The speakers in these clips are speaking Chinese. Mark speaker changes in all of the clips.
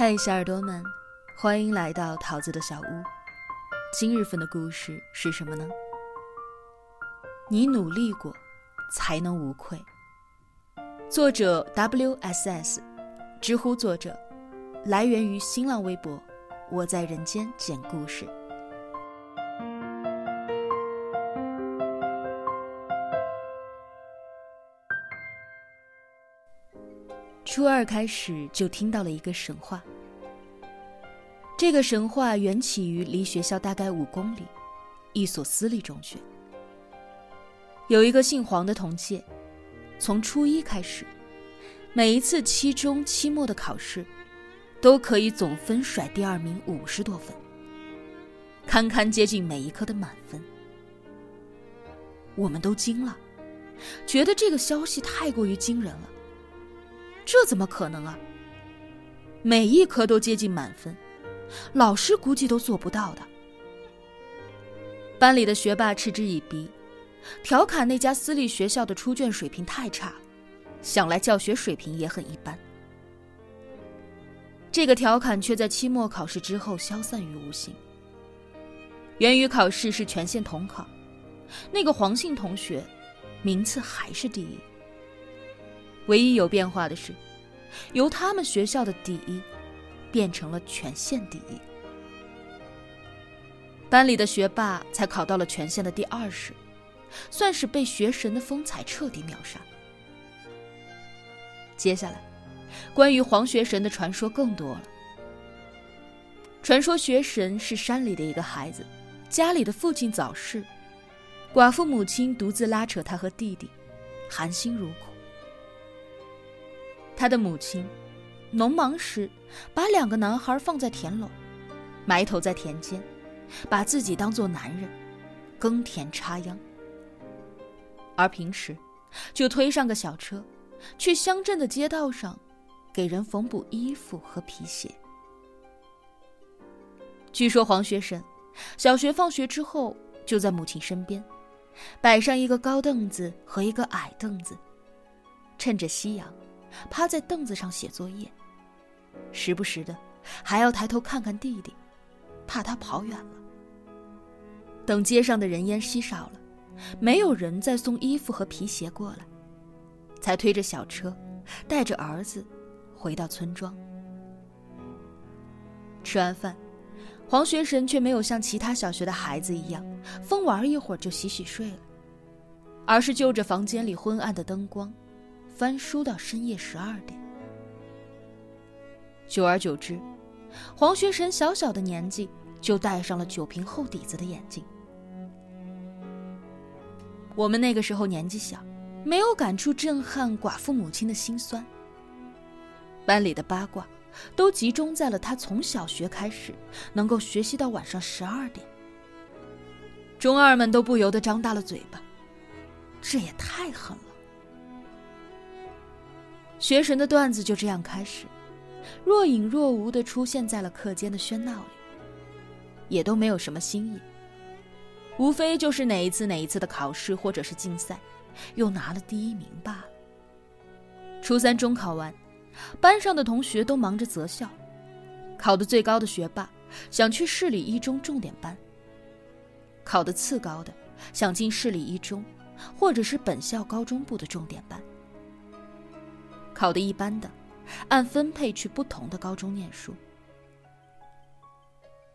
Speaker 1: 嗨，小耳朵们，欢迎来到桃子的小屋。今日份的故事是什么呢？你努力过，才能无愧。作者 W.S.S，知乎作者，来源于新浪微博。我在人间讲故事。初二开始就听到了一个神话。这个神话缘起于离学校大概五公里，一所私立中学。有一个姓黄的同届，从初一开始，每一次期中、期末的考试，都可以总分甩第二名五十多分，堪堪接近每一科的满分。我们都惊了，觉得这个消息太过于惊人了。这怎么可能啊？每一科都接近满分，老师估计都做不到的。班里的学霸嗤之以鼻，调侃那家私立学校的出卷水平太差，想来教学水平也很一般。这个调侃却在期末考试之后消散于无形。元语考试是全县统考，那个黄姓同学，名次还是第一。唯一有变化的是，由他们学校的第一，变成了全县第一。班里的学霸才考到了全县的第二十，算是被学神的风采彻底秒杀。接下来，关于黄学神的传说更多了。传说学神是山里的一个孩子，家里的父亲早逝，寡妇母亲独自拉扯他和弟弟，含辛茹苦。他的母亲，农忙时把两个男孩放在田垄，埋头在田间，把自己当做男人，耕田插秧；而平时，就推上个小车，去乡镇的街道上，给人缝补衣服和皮鞋。据说黄学神，小学放学之后就在母亲身边，摆上一个高凳子和一个矮凳子，趁着夕阳。趴在凳子上写作业，时不时的还要抬头看看弟弟，怕他跑远了。等街上的人烟稀少了，没有人再送衣服和皮鞋过来，才推着小车，带着儿子回到村庄。吃完饭，黄学神却没有像其他小学的孩子一样，疯玩一会儿就洗洗睡了，而是就着房间里昏暗的灯光。翻书到深夜十二点，久而久之，黄学神小小的年纪就戴上了酒瓶厚底子的眼镜。我们那个时候年纪小，没有感触震撼寡妇母亲的心酸。班里的八卦都集中在了他从小学开始能够学习到晚上十二点。中二们都不由得张大了嘴巴，这也太狠了。学神的段子就这样开始，若隐若无的出现在了课间的喧闹里，也都没有什么新意，无非就是哪一次哪一次的考试或者是竞赛，又拿了第一名罢了。初三中考完，班上的同学都忙着择校，考得最高的学霸想去市里一中重点班，考得次高的想进市里一中，或者是本校高中部的重点班。考得一般的，按分配去不同的高中念书。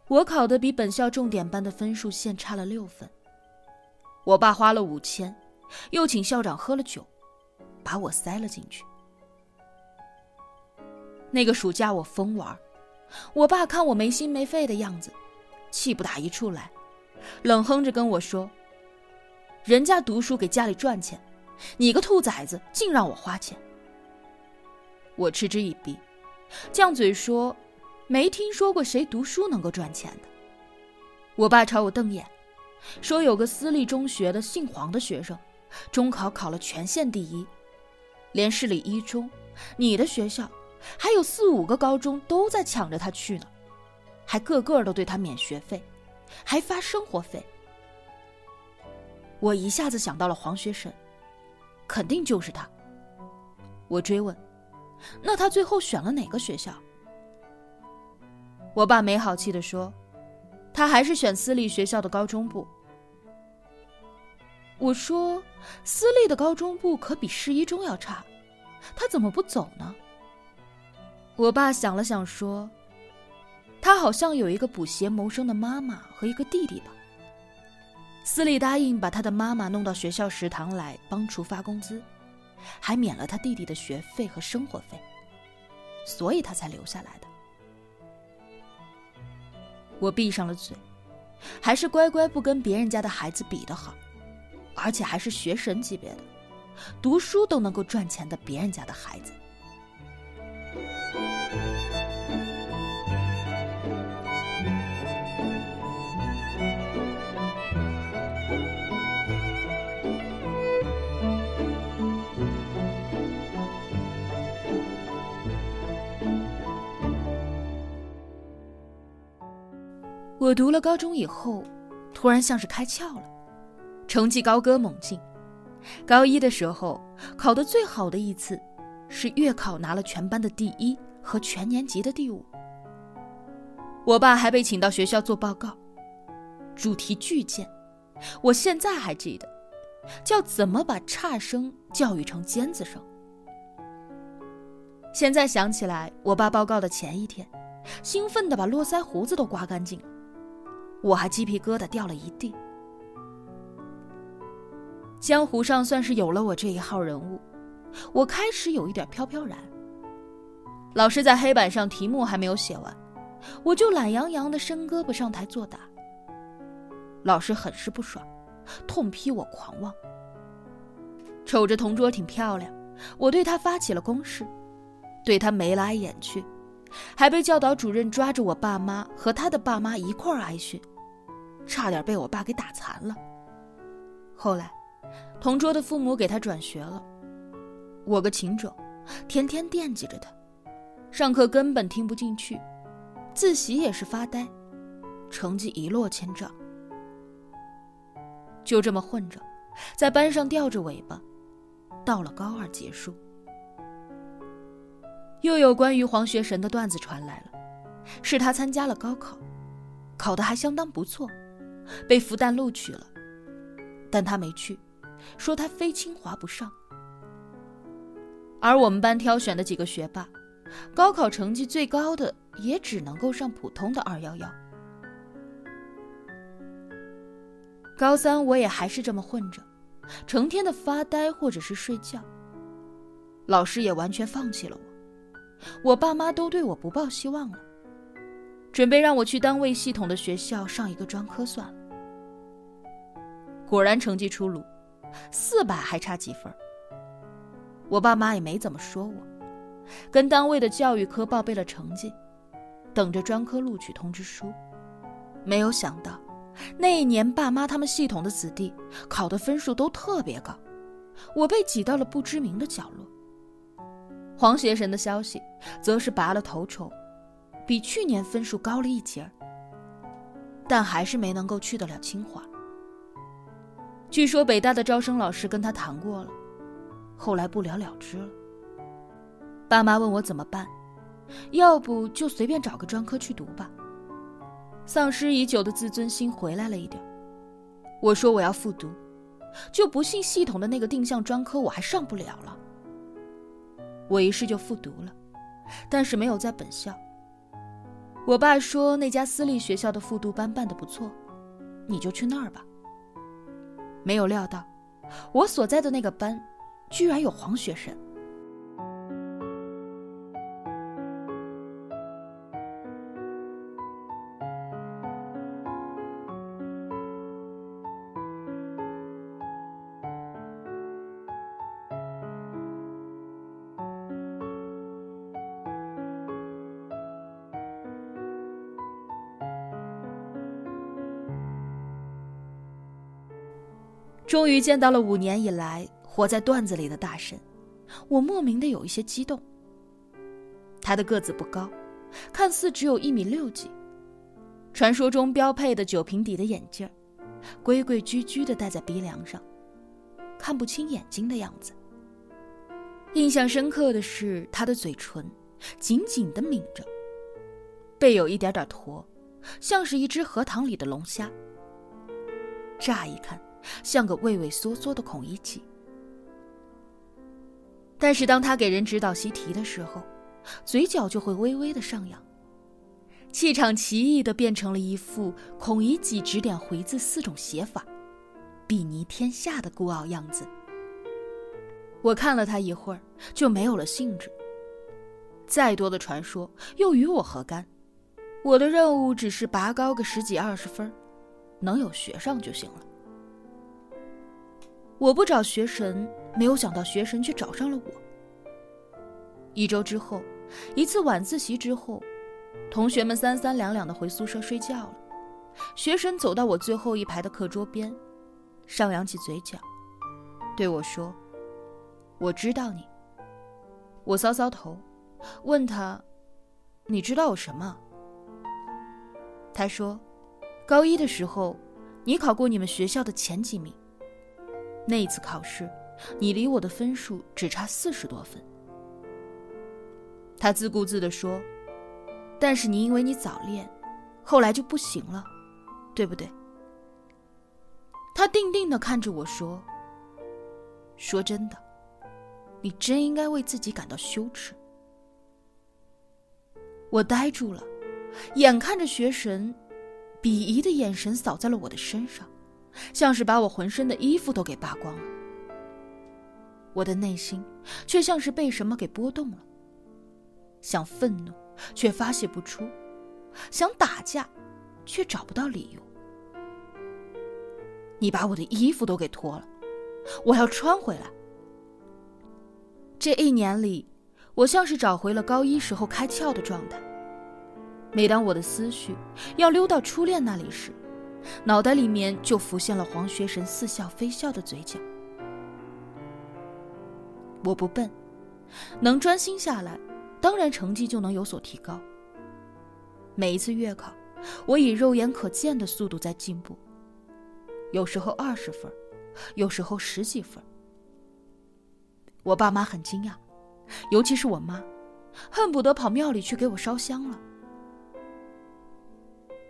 Speaker 1: 我考的比本校重点班的分数线差了六分。我爸花了五千，又请校长喝了酒，把我塞了进去。那个暑假我疯玩，我爸看我没心没肺的样子，气不打一处来，冷哼着跟我说：“人家读书给家里赚钱，你个兔崽子净让我花钱。”我嗤之以鼻，犟嘴说：“没听说过谁读书能够赚钱的。”我爸朝我瞪眼，说：“有个私立中学的姓黄的学生，中考考了全县第一，连市里一中，你的学校，还有四五个高中都在抢着他去呢，还个个都对他免学费，还发生活费。”我一下子想到了黄学神，肯定就是他。我追问。那他最后选了哪个学校？我爸没好气地说：“他还是选私立学校的高中部。”我说：“私立的高中部可比市一中要差，他怎么不走呢？”我爸想了想说：“他好像有一个补鞋谋生的妈妈和一个弟弟吧。私立答应把他的妈妈弄到学校食堂来帮厨发工资，还免了他弟弟的学费和生活费，所以他才留下来的。”我闭上了嘴，还是乖乖不跟别人家的孩子比的好。而且还是学神级别的，读书都能够赚钱的别人家的孩子。我读了高中以后，突然像是开窍了。成绩高歌猛进，高一的时候考得最好的一次，是月考拿了全班的第一和全年级的第五。我爸还被请到学校做报告，主题巨贱，我现在还记得，叫怎么把差生教育成尖子生。现在想起来，我爸报告的前一天，兴奋的把络腮胡子都刮干净了，我还鸡皮疙瘩掉了一地。江湖上算是有了我这一号人物，我开始有一点飘飘然。老师在黑板上题目还没有写完，我就懒洋洋的伸胳膊上台作答。老师很是不爽，痛批我狂妄。瞅着同桌挺漂亮，我对他发起了攻势，对他眉来眼去，还被教导主任抓着我爸妈和他的爸妈一块儿挨训，差点被我爸给打残了。后来。同桌的父母给他转学了，我个情种，天天惦记着他，上课根本听不进去，自习也是发呆，成绩一落千丈。就这么混着，在班上吊着尾巴，到了高二结束。又有关于黄学神的段子传来了，是他参加了高考，考得还相当不错，被复旦录取了，但他没去。说他非清华不上，而我们班挑选的几个学霸，高考成绩最高的也只能够上普通的二幺幺。高三我也还是这么混着，成天的发呆或者是睡觉。老师也完全放弃了我，我爸妈都对我不抱希望了，准备让我去单位系统的学校上一个专科算了。果然成绩出炉。四百还差几分？我爸妈也没怎么说我，跟单位的教育科报备了成绩，等着专科录取通知书。没有想到，那一年爸妈他们系统的子弟考的分数都特别高，我被挤到了不知名的角落。黄邪神的消息则是拔了头筹，比去年分数高了一截儿，但还是没能够去得了清华。据说北大的招生老师跟他谈过了，后来不了了之了。爸妈问我怎么办，要不就随便找个专科去读吧。丧失已久的自尊心回来了一点。我说我要复读，就不信系统的那个定向专科我还上不了了。我于是就复读了，但是没有在本校。我爸说那家私立学校的复读班办得不错，你就去那儿吧。没有料到，我所在的那个班，居然有黄学生。终于见到了五年以来活在段子里的大神，我莫名的有一些激动。他的个子不高，看似只有一米六几，传说中标配的酒瓶底的眼镜，规规矩矩的戴在鼻梁上，看不清眼睛的样子。印象深刻的是他的嘴唇紧紧的抿着，背有一点点驼，像是一只荷塘里的龙虾。乍一看，像个畏畏缩缩的孔乙己。但是当他给人指导习题的时候，嘴角就会微微的上扬，气场奇异的变成了一副孔乙己指点回字四种写法，睥睨天下的孤傲样子。我看了他一会儿，就没有了兴致。再多的传说又与我何干？我的任务只是拔高个十几二十分，能有学上就行了。我不找学神，没有想到学神却找上了我。一周之后，一次晚自习之后，同学们三三两两的回宿舍睡觉了。学神走到我最后一排的课桌边，上扬起嘴角，对我说：“我知道你。”我搔搔头，问他：“你知道我什么？”他说：“高一的时候，你考过你们学校的前几名。那一次考试，你离我的分数只差四十多分。”他自顾自地说：“但是你因为你早恋，后来就不行了，对不对？”他定定地看着我说：“说真的，你真应该为自己感到羞耻。”我呆住了。眼看着学神，鄙夷的眼神扫在了我的身上，像是把我浑身的衣服都给扒光了。我的内心却像是被什么给波动了，想愤怒却发泄不出，想打架却找不到理由。你把我的衣服都给脱了，我要穿回来。这一年里，我像是找回了高一时候开窍的状态。每当我的思绪要溜到初恋那里时，脑袋里面就浮现了黄学神似笑非笑的嘴角。我不笨，能专心下来，当然成绩就能有所提高。每一次月考，我以肉眼可见的速度在进步，有时候二十分，有时候十几分。我爸妈很惊讶，尤其是我妈，恨不得跑庙里去给我烧香了。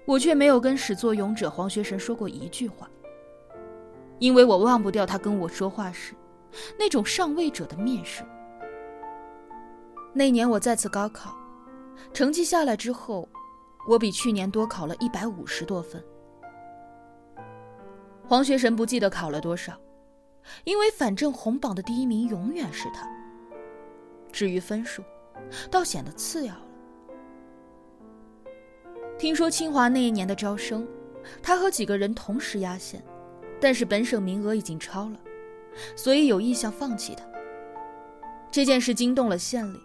Speaker 1: 我却没有跟始作俑者黄学神说过一句话，因为我忘不掉他跟我说话时那种上位者的面试。那年我再次高考，成绩下来之后，我比去年多考了一百五十多分。黄学神不记得考了多少，因为反正红榜的第一名永远是他。至于分数，倒显得次要。听说清华那一年的招生，他和几个人同时压线，但是本省名额已经超了，所以有意向放弃他。这件事惊动了县里，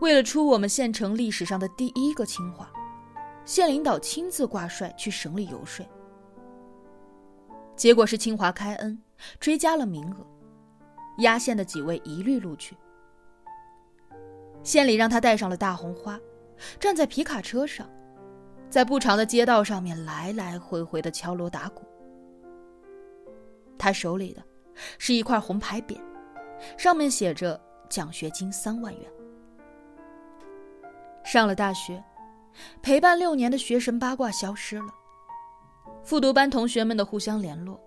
Speaker 1: 为了出我们县城历史上的第一个清华，县领导亲自挂帅去省里游说。结果是清华开恩，追加了名额，压线的几位一律录取。县里让他带上了大红花，站在皮卡车上。在不长的街道上面来来回回的敲锣打鼓。他手里的，是一块红牌匾，上面写着奖学金三万元。上了大学，陪伴六年的学神八卦消失了，复读班同学们的互相联络，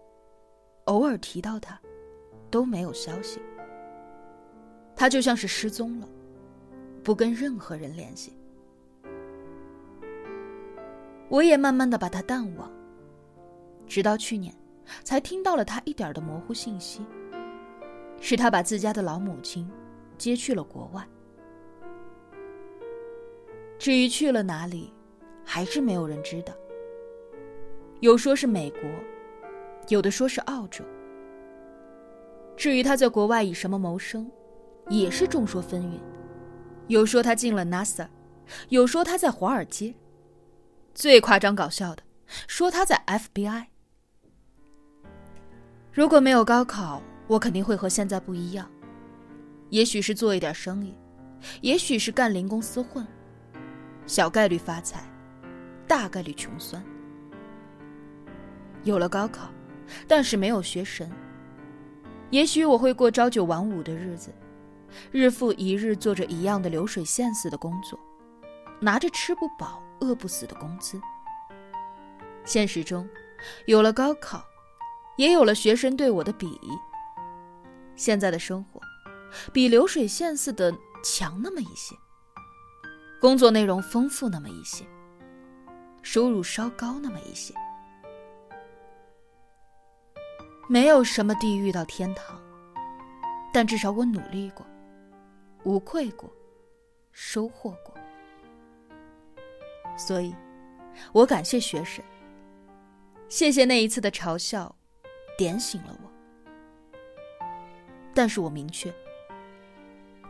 Speaker 1: 偶尔提到他，都没有消息。他就像是失踪了，不跟任何人联系。我也慢慢的把他淡忘，直到去年，才听到了他一点的模糊信息，是他把自家的老母亲接去了国外。至于去了哪里，还是没有人知道。有说是美国，有的说是澳洲。至于他在国外以什么谋生，也是众说纷纭。有说他进了 NASA，有说他在华尔街。最夸张搞笑的，说他在 FBI。如果没有高考，我肯定会和现在不一样。也许是做一点生意，也许是干零工私混，小概率发财，大概率穷酸。有了高考，但是没有学神，也许我会过朝九晚五的日子，日复一日做着一样的流水线似的工作，拿着吃不饱、饿不死的工资。现实中，有了高考，也有了学生对我的鄙夷。现在的生活，比流水线似的强那么一些，工作内容丰富那么一些，收入稍高那么一些。没有什么地狱到天堂，但至少我努力过，无愧过，收获过。所以，我感谢学神。谢谢那一次的嘲笑，点醒了我。但是我明确，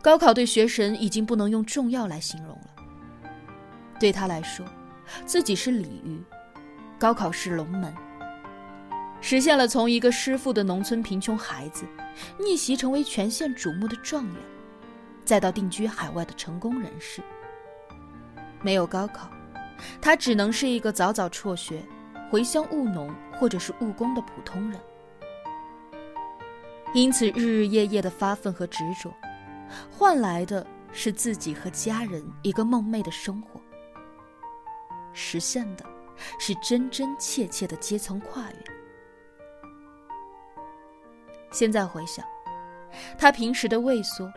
Speaker 1: 高考对学神已经不能用重要来形容了。对他来说，自己是鲤鱼，高考是龙门，实现了从一个师傅的农村贫穷孩子，逆袭成为全县瞩目的状元，再到定居海外的成功人士。没有高考。他只能是一个早早辍学、回乡务农或者是务工的普通人，因此日日夜夜的发奋和执着，换来的是自己和家人一个梦寐的生活，实现的是真真切切的阶层跨越。现在回想，他平时的畏缩，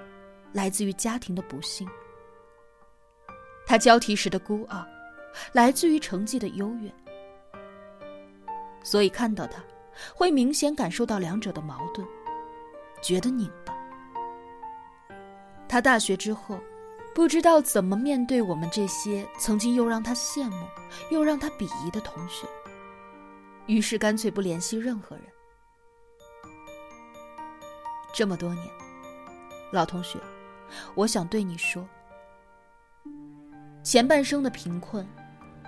Speaker 1: 来自于家庭的不幸；他交题时的孤傲。来自于成绩的优越，所以看到他，会明显感受到两者的矛盾，觉得拧巴。他大学之后，不知道怎么面对我们这些曾经又让他羡慕又让他鄙夷的同学，于是干脆不联系任何人。这么多年，老同学，我想对你说，前半生的贫困。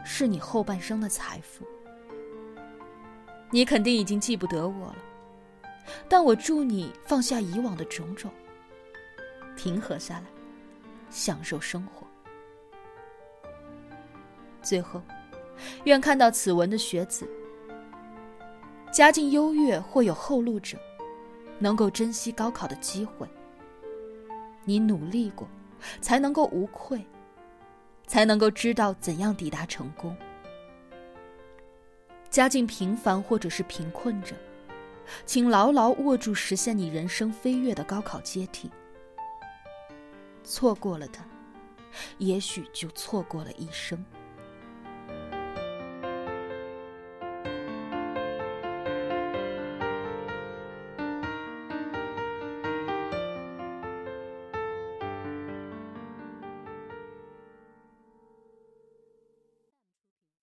Speaker 1: 是你后半生的财富，你肯定已经记不得我了，但我祝你放下以往的种种，平和下来，享受生活。最后，愿看到此文的学子，家境优越或有后路者，能够珍惜高考的机会。你努力过，才能够无愧。才能够知道怎样抵达成功。家境平凡或者是贫困者，请牢牢握住实现你人生飞跃的高考阶梯。错过了它，也许就错过了一生。